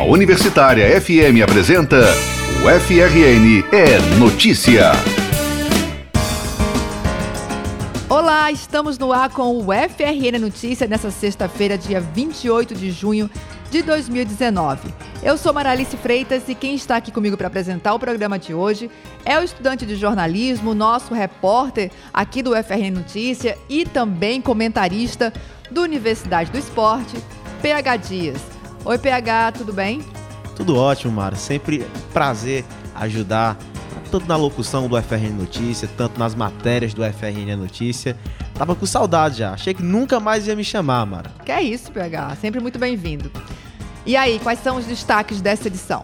A Universitária FM apresenta o FRN é Notícia. Olá, estamos no ar com o FRN Notícia nessa sexta-feira, dia 28 de junho de 2019. Eu sou Maralice Freitas e quem está aqui comigo para apresentar o programa de hoje é o estudante de jornalismo, nosso repórter aqui do FRN Notícia e também comentarista do Universidade do Esporte, PH Dias. Oi, PH, tudo bem? Tudo ótimo, Mara. Sempre prazer ajudar tanto na locução do FRN Notícia, tanto nas matérias do FRN Notícia. Tava com saudade já. Achei que nunca mais ia me chamar, Mara. Que é isso, PH. Sempre muito bem-vindo. E aí, quais são os destaques dessa edição?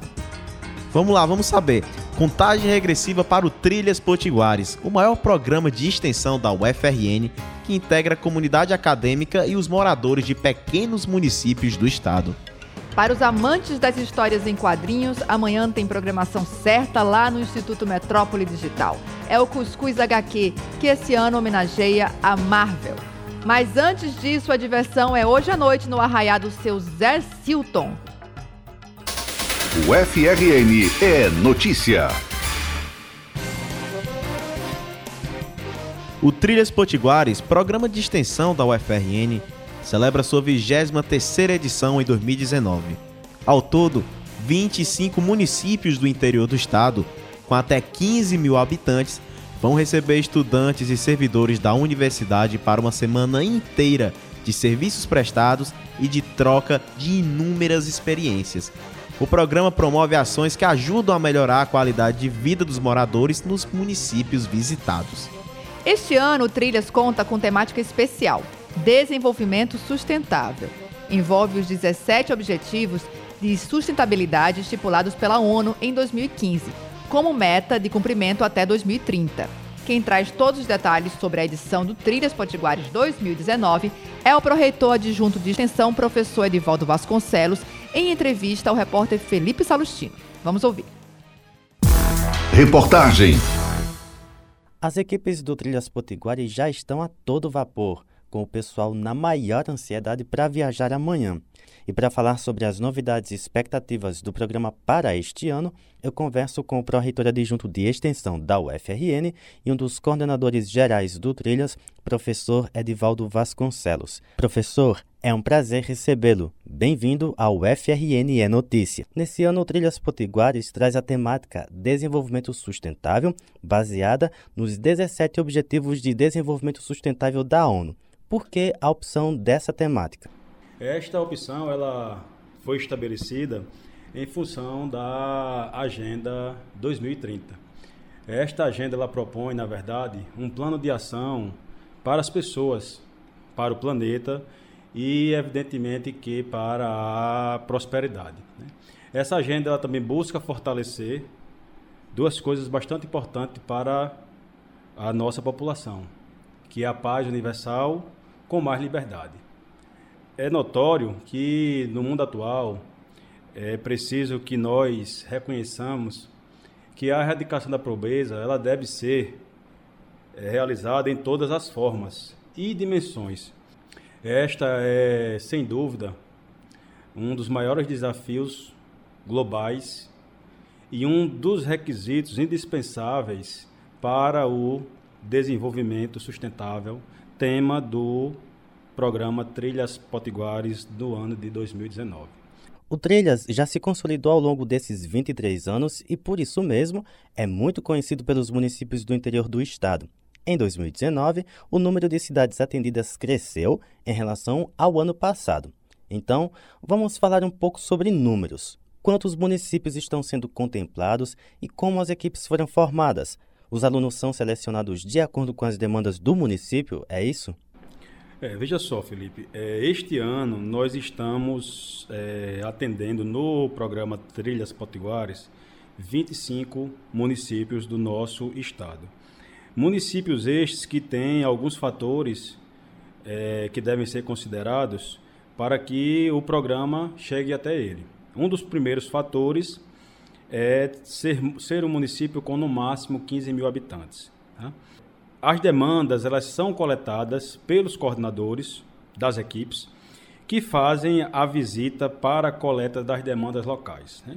Vamos lá, vamos saber. Contagem regressiva para o Trilhas Potiguares, o maior programa de extensão da UFRN que integra a comunidade acadêmica e os moradores de pequenos municípios do estado. Para os amantes das histórias em quadrinhos, amanhã tem programação certa lá no Instituto Metrópole Digital. É o Cuscuz HQ, que esse ano homenageia a Marvel. Mas antes disso, a diversão é hoje à noite no arraiado seu Zé Silton. O FRN é notícia. O Trilhas Potiguares, programa de extensão da UFRN, celebra sua 23ª edição em 2019. Ao todo, 25 municípios do interior do estado, com até 15 mil habitantes, vão receber estudantes e servidores da universidade para uma semana inteira de serviços prestados e de troca de inúmeras experiências. O programa promove ações que ajudam a melhorar a qualidade de vida dos moradores nos municípios visitados. Este ano, o Trilhas conta com temática especial: Desenvolvimento Sustentável. Envolve os 17 objetivos de sustentabilidade estipulados pela ONU em 2015, como meta de cumprimento até 2030. Quem traz todos os detalhes sobre a edição do Trilhas Potiguares 2019 é o proreitor adjunto de extensão, professor Edivaldo Vasconcelos, em entrevista ao repórter Felipe Salustino. Vamos ouvir. Reportagem. As equipes do Trilhas Potiguares já estão a todo vapor, com o pessoal na maior ansiedade para viajar amanhã. E para falar sobre as novidades e expectativas do programa para este ano, eu converso com o pró-reitor adjunto de extensão da UFRN e um dos coordenadores gerais do Trilhas, professor Edivaldo Vasconcelos. Professor, é um prazer recebê-lo. Bem-vindo ao FRN é Notícia. Nesse ano, o Trilhas Potiguares traz a temática Desenvolvimento Sustentável, baseada nos 17 Objetivos de Desenvolvimento Sustentável da ONU. Por que a opção dessa temática? Esta opção ela foi estabelecida em função da Agenda 2030. Esta agenda ela propõe, na verdade, um plano de ação para as pessoas, para o planeta e, evidentemente, que para a prosperidade. Né? Essa agenda ela também busca fortalecer duas coisas bastante importantes para a nossa população, que é a paz universal com mais liberdade é notório que no mundo atual é preciso que nós reconheçamos que a erradicação da pobreza ela deve ser é, realizada em todas as formas e dimensões. Esta é, sem dúvida, um dos maiores desafios globais e um dos requisitos indispensáveis para o desenvolvimento sustentável, tema do programa Trilhas Potiguares do ano de 2019. O Trilhas já se consolidou ao longo desses 23 anos e, por isso mesmo, é muito conhecido pelos municípios do interior do estado. Em 2019, o número de cidades atendidas cresceu em relação ao ano passado. Então, vamos falar um pouco sobre números. Quantos municípios estão sendo contemplados e como as equipes foram formadas? Os alunos são selecionados de acordo com as demandas do município, é isso? É, veja só, Felipe, é, este ano nós estamos é, atendendo no programa Trilhas Potiguares 25 municípios do nosso estado. Municípios estes que têm alguns fatores é, que devem ser considerados para que o programa chegue até ele. Um dos primeiros fatores é ser, ser um município com no máximo 15 mil habitantes. Tá? As demandas elas são coletadas pelos coordenadores das equipes, que fazem a visita para a coleta das demandas locais. Né?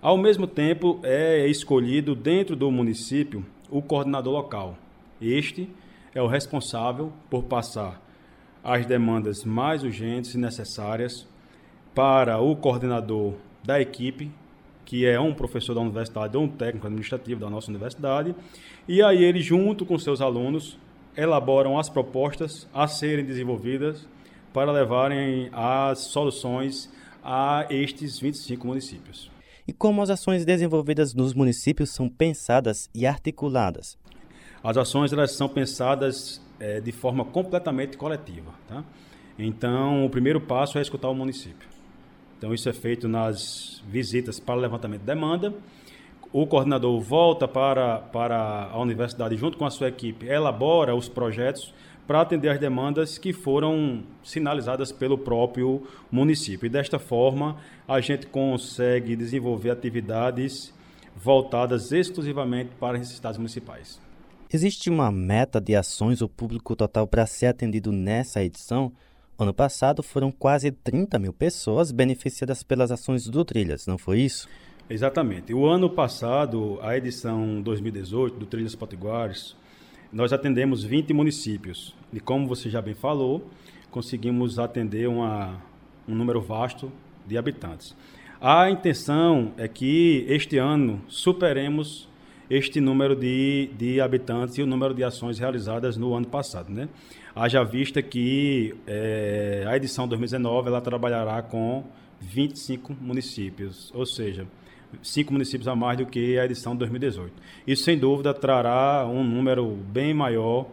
Ao mesmo tempo, é escolhido dentro do município o coordenador local. Este é o responsável por passar as demandas mais urgentes e necessárias para o coordenador da equipe, que é um professor da universidade ou um técnico administrativo da nossa universidade, e aí ele, junto com seus alunos, elaboram as propostas a serem desenvolvidas para levarem as soluções a estes 25 municípios. E como as ações desenvolvidas nos municípios são pensadas e articuladas? As ações elas são pensadas é, de forma completamente coletiva. Tá? Então, o primeiro passo é escutar o município. Então, isso é feito nas visitas para levantamento de demanda. O coordenador volta para, para a universidade junto com a sua equipe, elabora os projetos para atender as demandas que foram sinalizadas pelo próprio município. E desta forma, a gente consegue desenvolver atividades voltadas exclusivamente para as necessidades municipais. Existe uma meta de ações ou público total para ser atendido nessa edição? Ano passado foram quase 30 mil pessoas beneficiadas pelas ações do Trilhas, não foi isso? Exatamente. O ano passado, a edição 2018 do Trilhas Potiguares, nós atendemos 20 municípios. E como você já bem falou, conseguimos atender uma, um número vasto de habitantes. A intenção é que este ano superemos este número de, de habitantes e o número de ações realizadas no ano passado. Né? Haja vista que é, a edição 2019 ela trabalhará com 25 municípios, ou seja, cinco municípios a mais do que a edição 2018. Isso, sem dúvida, trará um número bem maior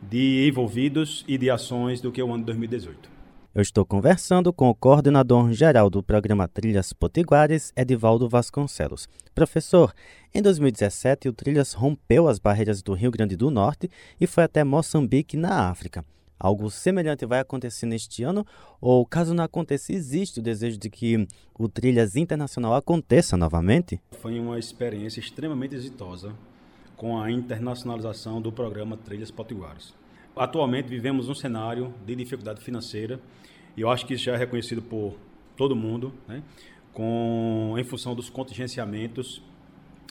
de envolvidos e de ações do que o ano de 2018. Eu estou conversando com o coordenador geral do programa Trilhas Potiguares, Edivaldo Vasconcelos. Professor, em 2017 o Trilhas rompeu as barreiras do Rio Grande do Norte e foi até Moçambique, na África. Algo semelhante vai acontecer neste ano? Ou, caso não aconteça, existe o desejo de que o Trilhas Internacional aconteça novamente? Foi uma experiência extremamente exitosa com a internacionalização do programa Trilhas Potiguares. Atualmente vivemos um cenário de dificuldade financeira e eu acho que isso já é reconhecido por todo mundo, né? com, em função dos contingenciamentos.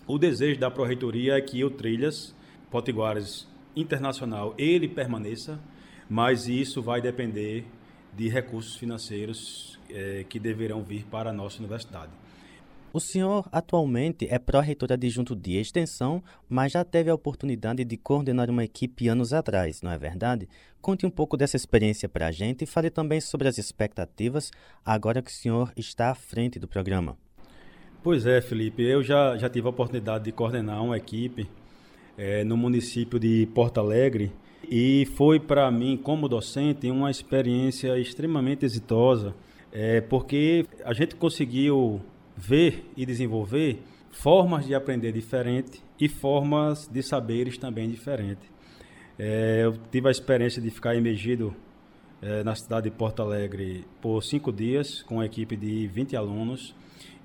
O desejo da Proreitoria é que o Trilhas Potiguares Internacional ele permaneça, mas isso vai depender de recursos financeiros é, que deverão vir para a nossa universidade. O senhor atualmente é pró-reitor adjunto de extensão, mas já teve a oportunidade de coordenar uma equipe anos atrás, não é verdade? Conte um pouco dessa experiência para a gente e fale também sobre as expectativas agora que o senhor está à frente do programa. Pois é, Felipe, eu já, já tive a oportunidade de coordenar uma equipe é, no município de Porto Alegre e foi para mim, como docente, uma experiência extremamente exitosa, é, porque a gente conseguiu ver e desenvolver formas de aprender diferente e formas de saberes também diferentes. É, eu tive a experiência de ficar emergido é, na cidade de Porto Alegre por cinco dias com uma equipe de 20 alunos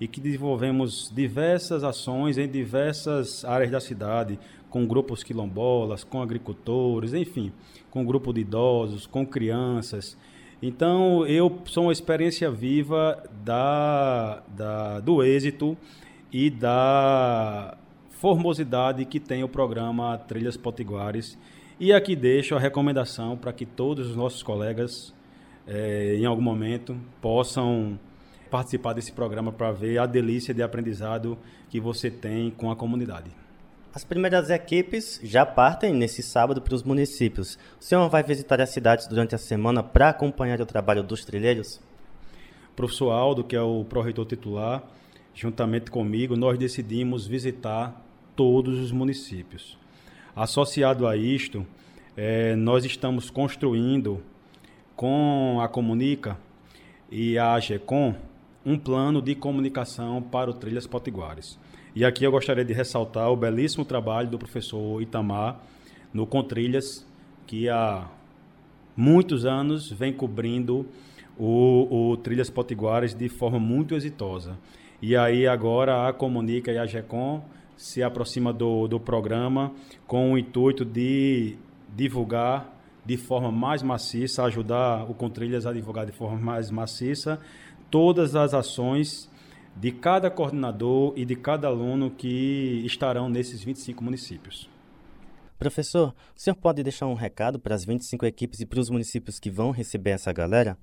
e que desenvolvemos diversas ações em diversas áreas da cidade, com grupos quilombolas, com agricultores, enfim, com grupo de idosos, com crianças. Então, eu sou uma experiência viva da, da, do êxito e da formosidade que tem o programa Trilhas Potiguares. E aqui deixo a recomendação para que todos os nossos colegas, eh, em algum momento, possam participar desse programa para ver a delícia de aprendizado que você tem com a comunidade. As primeiras equipes já partem nesse sábado para os municípios. O senhor vai visitar as cidades durante a semana para acompanhar o trabalho dos trilheiros? Professor Aldo, que é o pró-reitor titular, juntamente comigo, nós decidimos visitar todos os municípios. Associado a isto, é, nós estamos construindo com a Comunica e a AGECOM um plano de comunicação para o Trilhas Potiguares. E aqui eu gostaria de ressaltar o belíssimo trabalho do professor Itamar no Contrilhas, que há muitos anos vem cobrindo o, o Trilhas Potiguares de forma muito exitosa. E aí agora a Comunica e a GECOM se aproxima do, do programa com o intuito de divulgar de forma mais maciça, ajudar o Contrilhas a divulgar de forma mais maciça todas as ações de cada coordenador e de cada aluno que estarão nesses 25 municípios. Professor, o senhor pode deixar um recado para as 25 equipes e para os municípios que vão receber essa galera?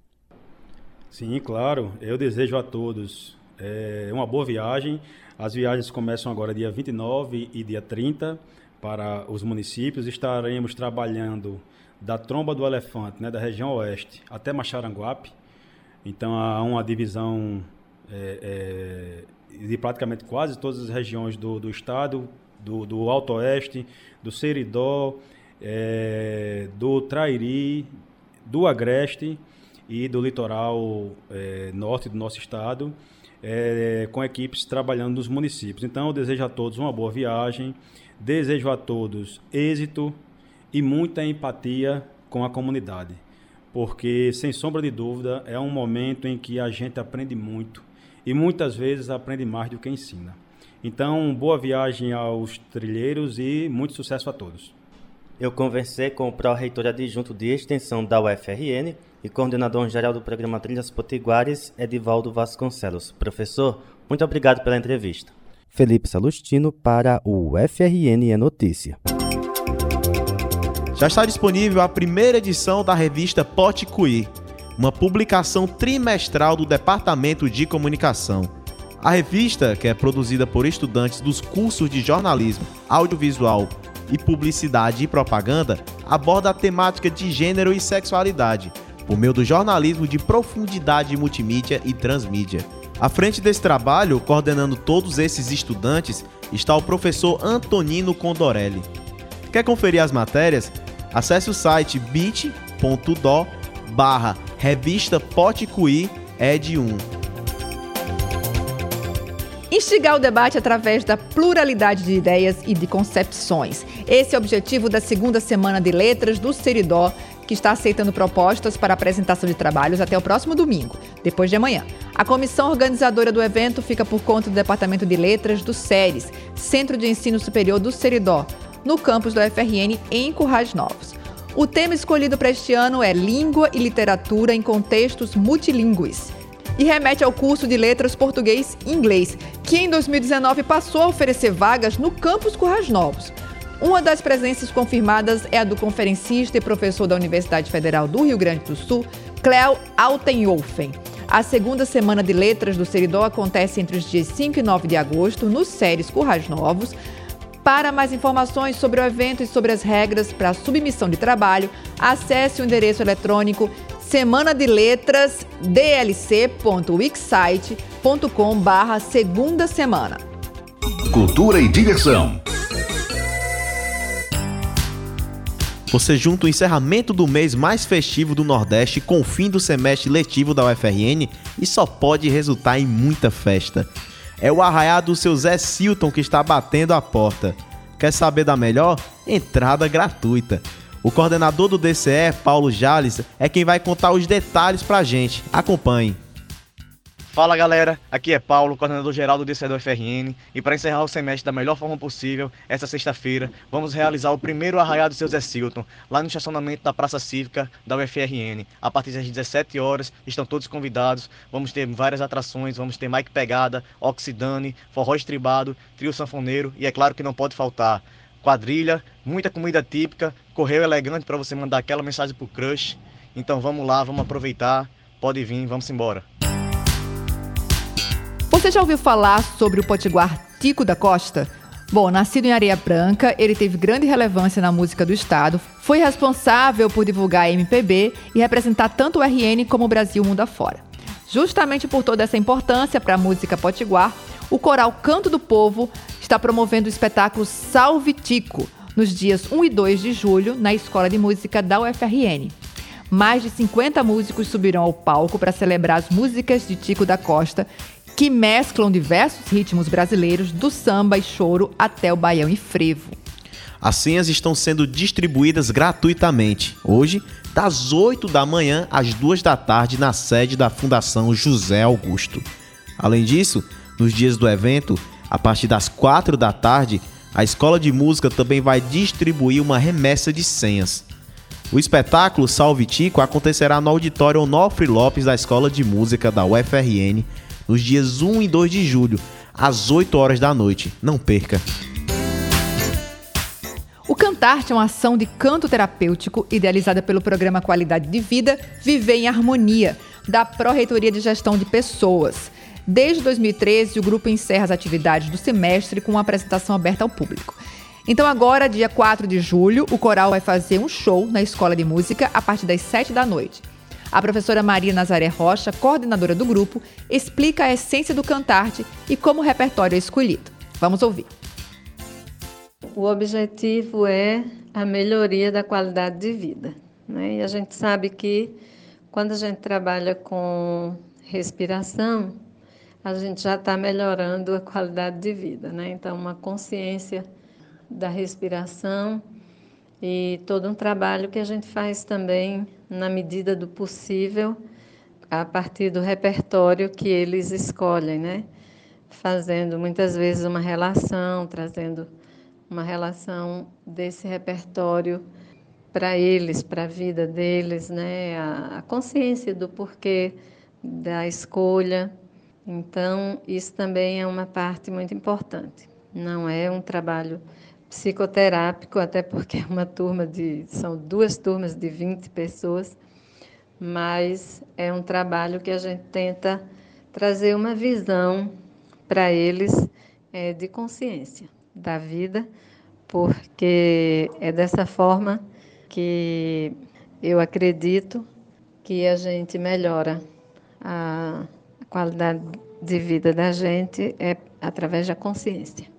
Sim, claro. Eu desejo a todos é, uma boa viagem. As viagens começam agora dia 29 e dia 30 para os municípios. Estaremos trabalhando da Tromba do Elefante, né, da região oeste, até Macharanguape. Então há uma divisão é, é, de praticamente quase todas as regiões do, do estado, do, do Alto Oeste, do Seridó, é, do Trairi, do Agreste e do litoral é, norte do nosso estado, é, com equipes trabalhando nos municípios. Então eu desejo a todos uma boa viagem, desejo a todos êxito e muita empatia com a comunidade, porque sem sombra de dúvida é um momento em que a gente aprende muito e muitas vezes aprende mais do que ensina. Então, boa viagem aos trilheiros e muito sucesso a todos. Eu conversei com o pró-reitor adjunto de extensão da UFRN e coordenador geral do programa Trilhas Potiguares, Edivaldo Vasconcelos. Professor, muito obrigado pela entrevista. Felipe Salustino para o UFRN é Notícia. Já está disponível a primeira edição da revista Poticuí, uma publicação trimestral do Departamento de Comunicação. A revista, que é produzida por estudantes dos cursos de jornalismo, audiovisual e publicidade e propaganda, aborda a temática de gênero e sexualidade, por meio do jornalismo de profundidade multimídia e transmídia. À frente desse trabalho, coordenando todos esses estudantes, está o professor Antonino Condorelli. Quer conferir as matérias? Acesse o site bit.do barra revista Poticuí Ed 1. Instigar o debate através da pluralidade de ideias e de concepções. Esse é o objetivo da segunda semana de letras do Seridó, que está aceitando propostas para apresentação de trabalhos até o próximo domingo, depois de amanhã. A comissão organizadora do evento fica por conta do Departamento de Letras do SERES, Centro de Ensino Superior do Seridó, no campus do FRN em Currais Novos. O tema escolhido para este ano é Língua e Literatura em Contextos Multilingües e remete ao curso de Letras Português e Inglês, que em 2019 passou a oferecer vagas no campus Currais Novos. Uma das presenças confirmadas é a do conferencista e professor da Universidade Federal do Rio Grande do Sul, Cleo Altenhofen. A segunda semana de letras do Seridó acontece entre os dias 5 e 9 de agosto, nos Séries Currais Novos, para mais informações sobre o evento e sobre as regras para a submissão de trabalho, acesse o endereço eletrônico semana de letras dlc.wixsite.com barra segunda semana. Cultura e diversão. Você junta o encerramento do mês mais festivo do Nordeste com o fim do semestre letivo da UFRN e só pode resultar em muita festa é o arraiado do seu Zé Silton que está batendo a porta. Quer saber da melhor? Entrada gratuita. O coordenador do DCE, Paulo Jales, é quem vai contar os detalhes pra gente. Acompanhe. Fala galera, aqui é Paulo, coordenador geral do DCE do FRN, e para encerrar o semestre da melhor forma possível, essa sexta-feira, vamos realizar o primeiro arraiado do seu Zé Silton, lá no estacionamento da Praça Cívica da UFRN. A partir das 17 horas, estão todos convidados, vamos ter várias atrações, vamos ter Mike Pegada, Oxidane, Forró Estribado, Trio Sanfoneiro e é claro que não pode faltar quadrilha, muita comida típica, correio elegante para você mandar aquela mensagem pro crush. Então vamos lá, vamos aproveitar, pode vir, vamos embora. Você já ouviu falar sobre o potiguar Tico da Costa? Bom, nascido em Areia Branca, ele teve grande relevância na música do estado, foi responsável por divulgar a MPB e representar tanto o RN como o Brasil mundo afora. Justamente por toda essa importância para a música potiguar, o coral Canto do Povo está promovendo o espetáculo Salve Tico, nos dias 1 e 2 de julho, na Escola de Música da UFRN. Mais de 50 músicos subirão ao palco para celebrar as músicas de Tico da Costa que mesclam diversos ritmos brasileiros, do samba e choro até o baião e frevo. As senhas estão sendo distribuídas gratuitamente, hoje, das 8 da manhã às 2 da tarde, na sede da Fundação José Augusto. Além disso, nos dias do evento, a partir das 4 da tarde, a Escola de Música também vai distribuir uma remessa de senhas. O espetáculo Salve Tico acontecerá no auditório Onofre Lopes da Escola de Música da UFRN nos dias 1 e 2 de julho, às 8 horas da noite. Não perca! O Cantarte é uma ação de canto terapêutico idealizada pelo programa Qualidade de Vida Viver em Harmonia, da Pró-Reitoria de Gestão de Pessoas. Desde 2013, o grupo encerra as atividades do semestre com uma apresentação aberta ao público. Então, agora, dia 4 de julho, o coral vai fazer um show na Escola de Música a partir das 7 da noite. A professora Maria Nazaré Rocha, coordenadora do grupo, explica a essência do cantarte e como o repertório é escolhido. Vamos ouvir. O objetivo é a melhoria da qualidade de vida. Né? E a gente sabe que quando a gente trabalha com respiração, a gente já está melhorando a qualidade de vida, né? Então, uma consciência da respiração e todo um trabalho que a gente faz também na medida do possível a partir do repertório que eles escolhem, né? Fazendo muitas vezes uma relação, trazendo uma relação desse repertório para eles, para a vida deles, né? A, a consciência do porquê da escolha então, isso também é uma parte muito importante. Não é um trabalho psicoterápico, até porque é uma turma de. são duas turmas de 20 pessoas, mas é um trabalho que a gente tenta trazer uma visão para eles é, de consciência da vida, porque é dessa forma que eu acredito que a gente melhora a qualidade de vida da gente é através da consciência.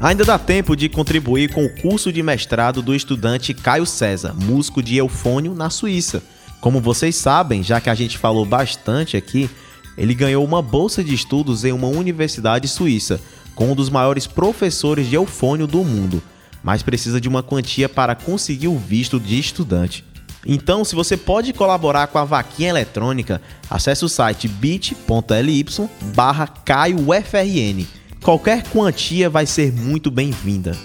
Ainda dá tempo de contribuir com o curso de mestrado do estudante Caio César, músico de eufônio na Suíça. Como vocês sabem, já que a gente falou bastante aqui, ele ganhou uma bolsa de estudos em uma universidade suíça, com um dos maiores professores de eufônio do mundo, mas precisa de uma quantia para conseguir o visto de estudante. Então, se você pode colaborar com a vaquinha eletrônica, acesse o site bit.ly barra CaioFRN. Qualquer quantia vai ser muito bem-vinda.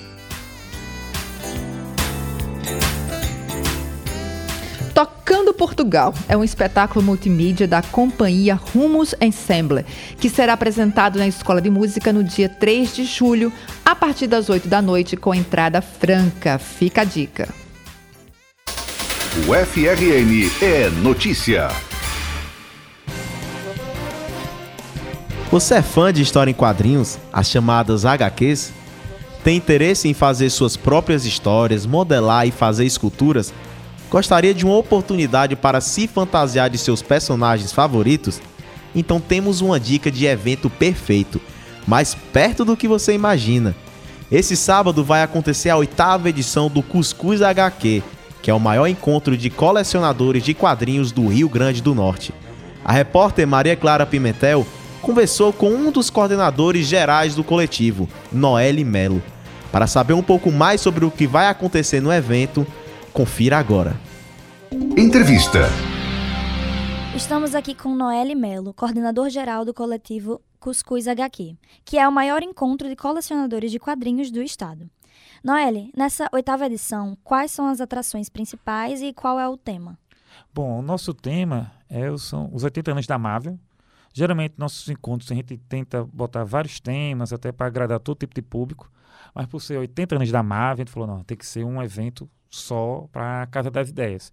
Tocando Portugal é um espetáculo multimídia da companhia Rumos Ensemble, que será apresentado na Escola de Música no dia 3 de julho, a partir das 8 da noite, com entrada franca. Fica a dica. O FRN é notícia. Você é fã de história em quadrinhos, as chamadas HQs? Tem interesse em fazer suas próprias histórias, modelar e fazer esculturas? Gostaria de uma oportunidade para se fantasiar de seus personagens favoritos? Então temos uma dica de evento perfeito, mais perto do que você imagina. Esse sábado vai acontecer a oitava edição do Cuscuz HQ, que é o maior encontro de colecionadores de quadrinhos do Rio Grande do Norte. A repórter Maria Clara Pimentel conversou com um dos coordenadores gerais do coletivo, Noelle Melo. Para saber um pouco mais sobre o que vai acontecer no evento, confira agora. Entrevista. Estamos aqui com Noelle Melo, coordenador geral do coletivo Cuscuz HQ, que é o maior encontro de colecionadores de quadrinhos do estado. Noelle, nessa oitava edição, quais são as atrações principais e qual é o tema? Bom, o nosso tema é, são os 80 anos da Marvel. Geralmente, nossos encontros, a gente tenta botar vários temas, até para agradar todo tipo de público. Mas por ser 80 anos da Marvel, a gente falou, não, tem que ser um evento só para a Casa das Ideias.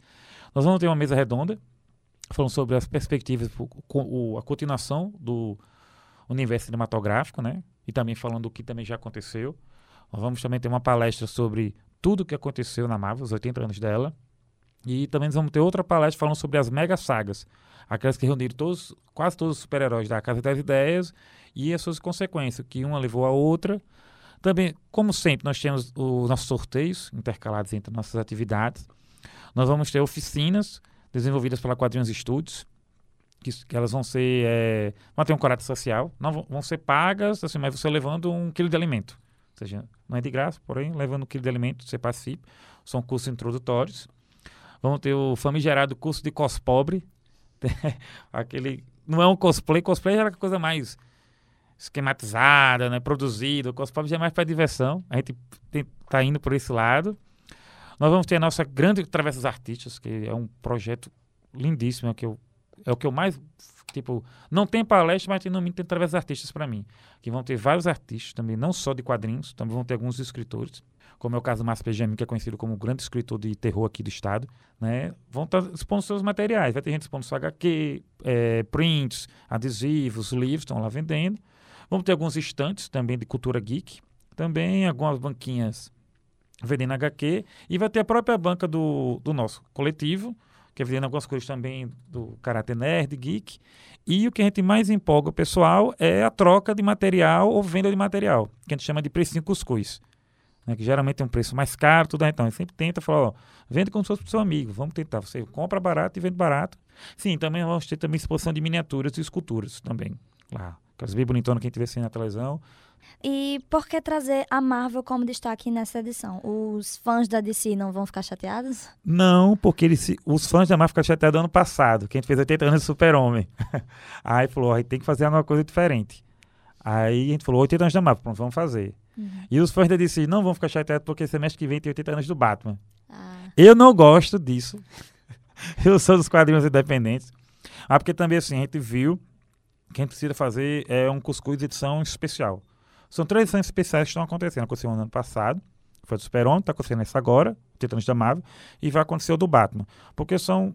Nós vamos ter uma mesa redonda, falando sobre as perspectivas, a continuação do universo cinematográfico, né? E também falando do que também já aconteceu. Nós vamos também ter uma palestra sobre tudo o que aconteceu na Marvel, os 80 anos dela. E também vamos ter outra palestra falando sobre as mega sagas, aquelas que reuniram todos, quase todos os super-heróis da Casa das Ideias e as suas consequências, que uma levou a outra. Também, como sempre, nós temos os nossos sorteios intercalados entre nossas atividades. Nós vamos ter oficinas desenvolvidas pela Quadrinhos Studios, que, que, elas vão ser. É, vão ter um caráter social, não vão, vão ser pagas, assim, mas você levando um quilo de alimento seja, não é de graça, porém, levando um quilo de alimento, você participe. São cursos introdutórios. Vamos ter o famigerado curso de cospobre. Aquele, não é um cosplay, cosplay era a coisa mais esquematizada, né, produzida. O cospobre já é mais para diversão. A gente está indo por esse lado. Nós vamos ter a nossa grande Travessa dos Artistas, que é um projeto lindíssimo, é que eu, é o que eu mais. Tipo, não tem palestra, mas tem, no mínimo tem dos Artistas para mim. Que vão ter vários artistas também, não só de quadrinhos, também vão ter alguns escritores como é o caso do Márcio Benjamin, que é conhecido como um grande escritor de terror aqui do estado, né? Vão estar expondo seus materiais. Vai ter gente expondo seu HQ, é, prints, adesivos, livros, estão lá vendendo. Vamos ter alguns estantes também de cultura geek, também algumas banquinhas vendendo HQ, e vai ter a própria banca do, do nosso coletivo, que é vendendo algumas coisas também do caráter nerd, geek. E o que a gente mais empolga o pessoal é a troca de material ou venda de material, que a gente chama de precinho cuscuz né, que geralmente tem um preço mais caro, tudo, então a gente sempre tenta falar, ó, vende como se fosse para o seu amigo, vamos tentar, você compra barato e vende barato. Sim, também vamos ter também exposição de miniaturas e esculturas também, lá, aquelas bem bonitonas que a gente vê assim na televisão. E por que trazer a Marvel como destaque nessa edição? Os fãs da DC não vão ficar chateados? Não, porque eles, os fãs da Marvel ficaram chateados ano passado, que a gente fez 80 anos de Super-Homem. Aí falou, aí tem que fazer alguma coisa diferente. Aí a gente falou, 80 anos da Marvel, pronto, vamos fazer. Uhum. E os fãs da DC não vão ficar chateados porque semestre que vem tem 80 anos do Batman. Ah. Eu não gosto disso. eu sou dos quadrinhos independentes. Ah, porque também assim, a gente viu que a gente precisa fazer é um cuscuz de edição especial. São três edições especiais que estão acontecendo. Aconteceu no ano passado, foi do Super-Homem, está acontecendo essa agora, Titanos da Marvel, e vai acontecer o do Batman. Porque são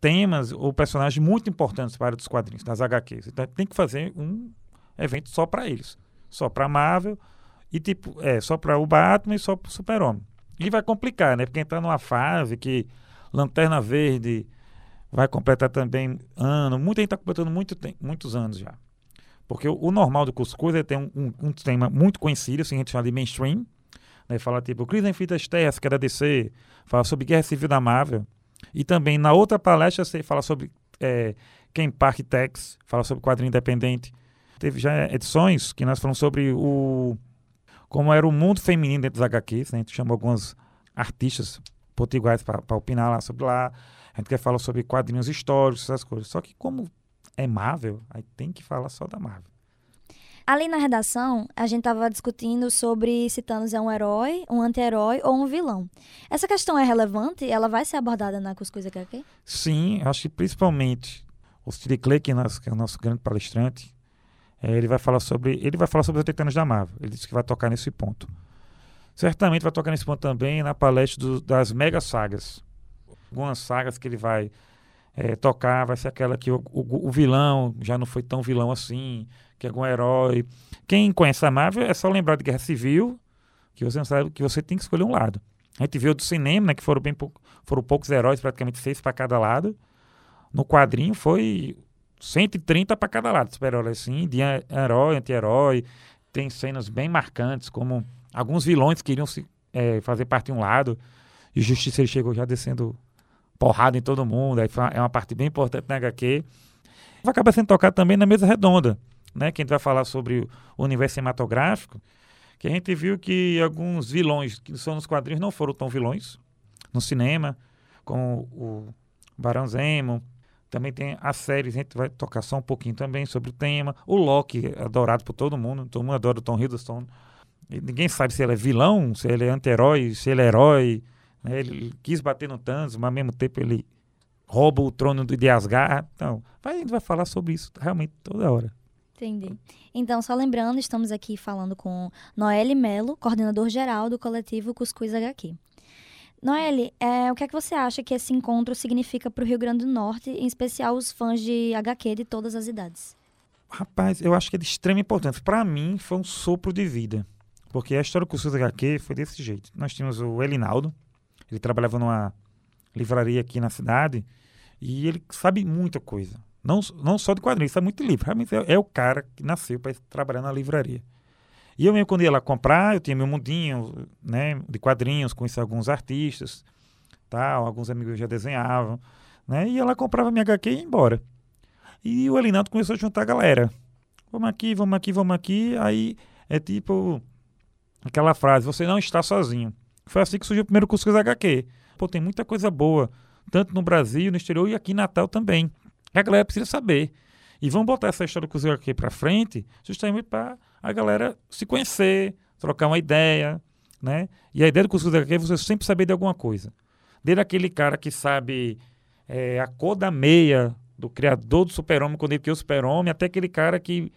temas ou personagens muito importantes para os quadrinhos, das HQs. Então tem que fazer um evento só para eles. Só para Marvel, e tipo, é, só para o Batman e só para o Super-Homem. E vai complicar, né? Porque entrar numa fase que Lanterna Verde vai completar também ano. Muita gente está completando muito muitos anos já. Porque o, normal do Cuscuz é ter um, um, um, tema muito conhecido, assim, a gente chama de mainstream. Né? Fala tipo, Crise em Fitas Terras, que é DC. Fala sobre Guerra Civil da Marvel. E também na outra palestra você fala sobre é, Ken Park Tex, fala sobre quadrinho independente. Teve já edições que nós falamos sobre o como era o mundo feminino dentro dos HQs, né? a gente chamou alguns artistas potiguares para opinar lá sobre lá. A gente quer falar sobre quadrinhos históricos, essas coisas. Só que como é Marvel, aí tem que falar só da Marvel. Ali na redação, a gente estava discutindo sobre se Thanos é um herói, um anti-herói ou um vilão. Essa questão é relevante? Ela vai ser abordada na Cuscuz HQ? Sim, acho que principalmente o Steve Clay, que é o nosso grande palestrante, é, ele vai falar sobre ele vai falar sobre os 80 anos da Marvel. Ele disse que vai tocar nesse ponto. Certamente vai tocar nesse ponto também na palestra do, das mega sagas. Algumas sagas que ele vai é, tocar vai ser aquela que o, o, o, vilão já não foi tão vilão assim, que é algum herói. Quem conhece a Marvel é só lembrar de Guerra Civil, que você sabe que você tem que escolher um lado. A gente viu do cinema, né, que foram bem foram poucos heróis, praticamente seis para cada lado. No quadrinho foi 130 para cada lado, super-herói assim, de herói, anti-herói. Tem cenas bem marcantes, como alguns vilões queriam se, é, fazer parte de um lado, e o Justiceiro chegou já descendo porrada em todo mundo. Aí é uma parte bem importante na HQ. Vai acabar sendo tocado também na mesa redonda, né? Que a gente vai falar sobre o universo cinematográfico, que a gente viu que alguns vilões que são nos quadrinhos não foram tão vilões no cinema, como o Barão Zemo, também tem as séries, a gente vai tocar só um pouquinho também sobre o tema. O Loki, adorado por todo mundo, todo mundo adora o Tom Hiddleston. E ninguém sabe se ele é vilão, se ele é anti-herói, se ele é herói. Né? Ele quis bater no Thanos, mas ao mesmo tempo ele rouba o trono de Asgard. Então, a gente vai falar sobre isso realmente toda hora. Entendi. Então, só lembrando, estamos aqui falando com Noelle Melo, coordenador geral do coletivo Cuscuz HQ. Noelle, é, o que é que você acha que esse encontro significa para o Rio Grande do Norte, em especial os fãs de HQ de todas as idades? Rapaz, eu acho que é de extrema importância. Para mim, foi um sopro de vida. Porque a história do de HQ foi desse jeito. Nós tínhamos o Elinaldo, ele trabalhava numa livraria aqui na cidade, e ele sabe muita coisa. Não, não só de quadrinhos, sabe muito livro. Realmente é, é o cara que nasceu para trabalhar na livraria. E eu mesmo, quando ia lá comprar, eu tinha meu mundinho né, de quadrinhos, conhecia alguns artistas, tal, alguns amigos já desenhavam, né? E lá, comprava minha HQ e ia embora. E o Elinaldo começou a juntar a galera. Vamos aqui, vamos aqui, vamos aqui. Aí é tipo aquela frase, você não está sozinho. Foi assim que surgiu o primeiro curso de HQ. Pô, tem muita coisa boa, tanto no Brasil, no exterior e aqui em Natal também. A galera precisa saber. E vamos botar essa história do Cruzeiro aqui para frente, justamente para a galera se conhecer, trocar uma ideia, né? E a ideia do curso HQ é você sempre saber de alguma coisa. Desde aquele cara que sabe é, a cor da meia do criador do super-homem, quando ele criou o super-homem, até aquele cara que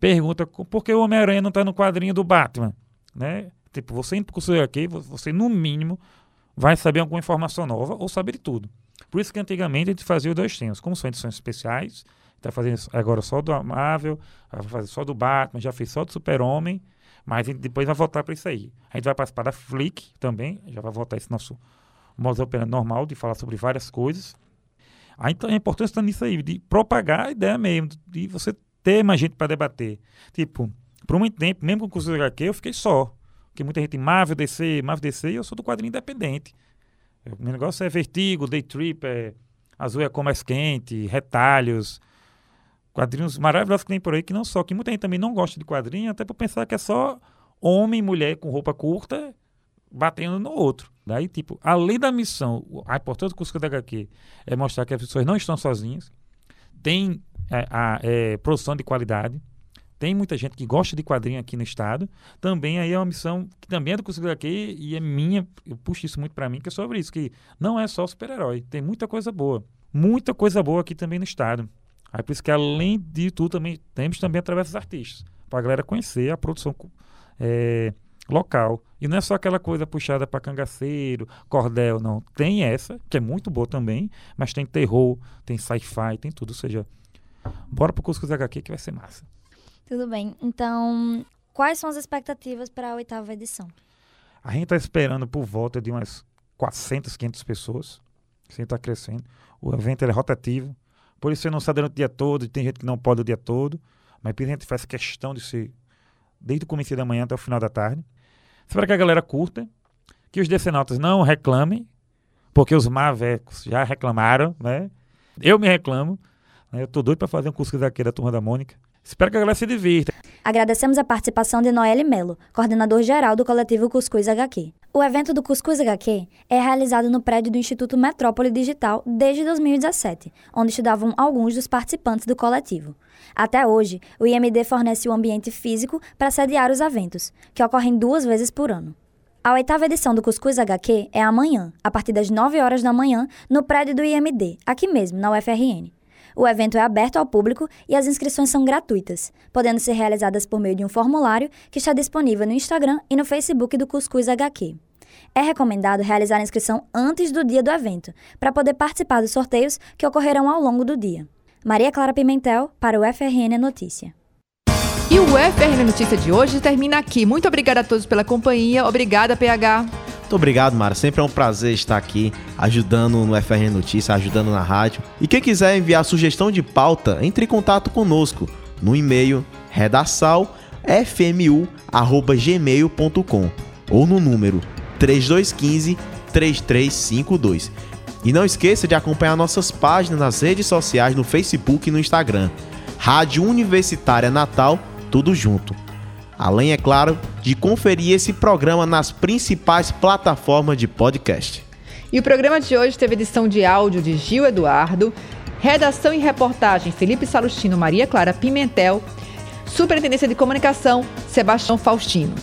pergunta por que o Homem-Aranha não está no quadrinho do Batman, né? Tipo, você indo para o curso você no mínimo vai saber alguma informação nova ou saber de tudo. Por isso que antigamente a gente fazia dois temas. Como são edições especiais, está fazendo agora só do Marvel, vai fazer só do Batman, já fez só do Super-Homem, mas depois vai voltar para isso aí. A gente vai participar da Flick também, já vai voltar esse nosso modo operando normal de falar sobre várias coisas. Então a importância está nisso aí, de propagar a ideia mesmo, de você ter mais gente para debater. Tipo, por muito tempo, mesmo com o curso de HQ, eu fiquei só. Porque muita gente Marvel, DC, Marvel, DC, e eu sou do quadrinho independente. O meu negócio é Vertigo, Day Trip, é Azul é como mais quente, Retalhos, quadrinhos maravilhosos que tem por aí, que não só, que muita gente também não gosta de quadrinho, até por pensar que é só homem e mulher com roupa curta batendo no outro. Daí, tipo, além da missão, a importância do curso da HQ é mostrar que as pessoas não estão sozinhas, tem é, a é, produção de qualidade, tem muita gente que gosta de quadrinho aqui no estado. Também aí é uma missão que também é do curso HQ e é minha, eu puxo isso muito para mim, que é sobre isso, que não é só super-herói, tem muita coisa boa. Muita coisa boa aqui também no estado. Aí por isso que além de tudo também temos também através dos artistas, para a galera conhecer a produção é, local. E não é só aquela coisa puxada para cangaceiro, cordel, não. Tem essa, que é muito boa também, mas tem terror, tem sci-fi, tem tudo. Ou seja, bora pro Cuscuz HQ que vai ser massa. Tudo bem. Então, quais são as expectativas para a oitava edição? A gente está esperando por volta de umas 400, 500 pessoas. Sempre está crescendo. O evento é rotativo. Por isso você não está durante o dia todo, tem gente que não pode o dia todo. Mas a gente faz questão de ser desde o começo da manhã até o final da tarde. Espero que a galera curta, que os decenautas não reclamem, porque os mavecos já reclamaram, né? Eu me reclamo. Né? Eu tô doido para fazer um curso daqui da Turma da Mônica. Espero que a galera se divirta. Agradecemos a participação de Noelle Melo, coordenador-geral do coletivo Cuscuz HQ. O evento do Cuscuz HQ é realizado no prédio do Instituto Metrópole Digital desde 2017, onde estudavam alguns dos participantes do coletivo. Até hoje, o IMD fornece o ambiente físico para sediar os eventos, que ocorrem duas vezes por ano. A oitava edição do Cuscuz HQ é amanhã, a partir das 9 horas da manhã, no prédio do IMD, aqui mesmo, na UFRN. O evento é aberto ao público e as inscrições são gratuitas, podendo ser realizadas por meio de um formulário que está disponível no Instagram e no Facebook do Cuscuz HQ. É recomendado realizar a inscrição antes do dia do evento, para poder participar dos sorteios que ocorrerão ao longo do dia. Maria Clara Pimentel, para o FRN Notícia. E o FRN Notícia de hoje termina aqui. Muito obrigada a todos pela companhia. Obrigada, PH. Muito obrigado, Mara. Sempre é um prazer estar aqui ajudando no FRN Notícia, ajudando na rádio. E quem quiser enviar sugestão de pauta, entre em contato conosco no e-mail redaçãofmu@gmail.com ou no número 3215 3352. E não esqueça de acompanhar nossas páginas nas redes sociais no Facebook e no Instagram. Rádio Universitária Natal, tudo junto. Além, é claro, de conferir esse programa nas principais plataformas de podcast. E o programa de hoje teve edição de áudio de Gil Eduardo, redação e reportagem Felipe Salustino, Maria Clara Pimentel, superintendência de comunicação Sebastião Faustino.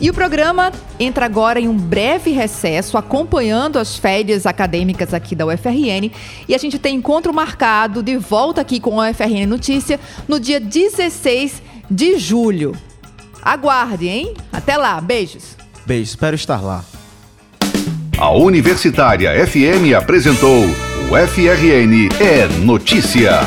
E o programa entra agora em um breve recesso, acompanhando as férias acadêmicas aqui da UFRN. E a gente tem encontro marcado de volta aqui com a UFRN Notícia no dia 16 de julho. Aguarde, hein? Até lá, beijos. Beijo, espero estar lá. A Universitária FM apresentou o FRN é Notícia.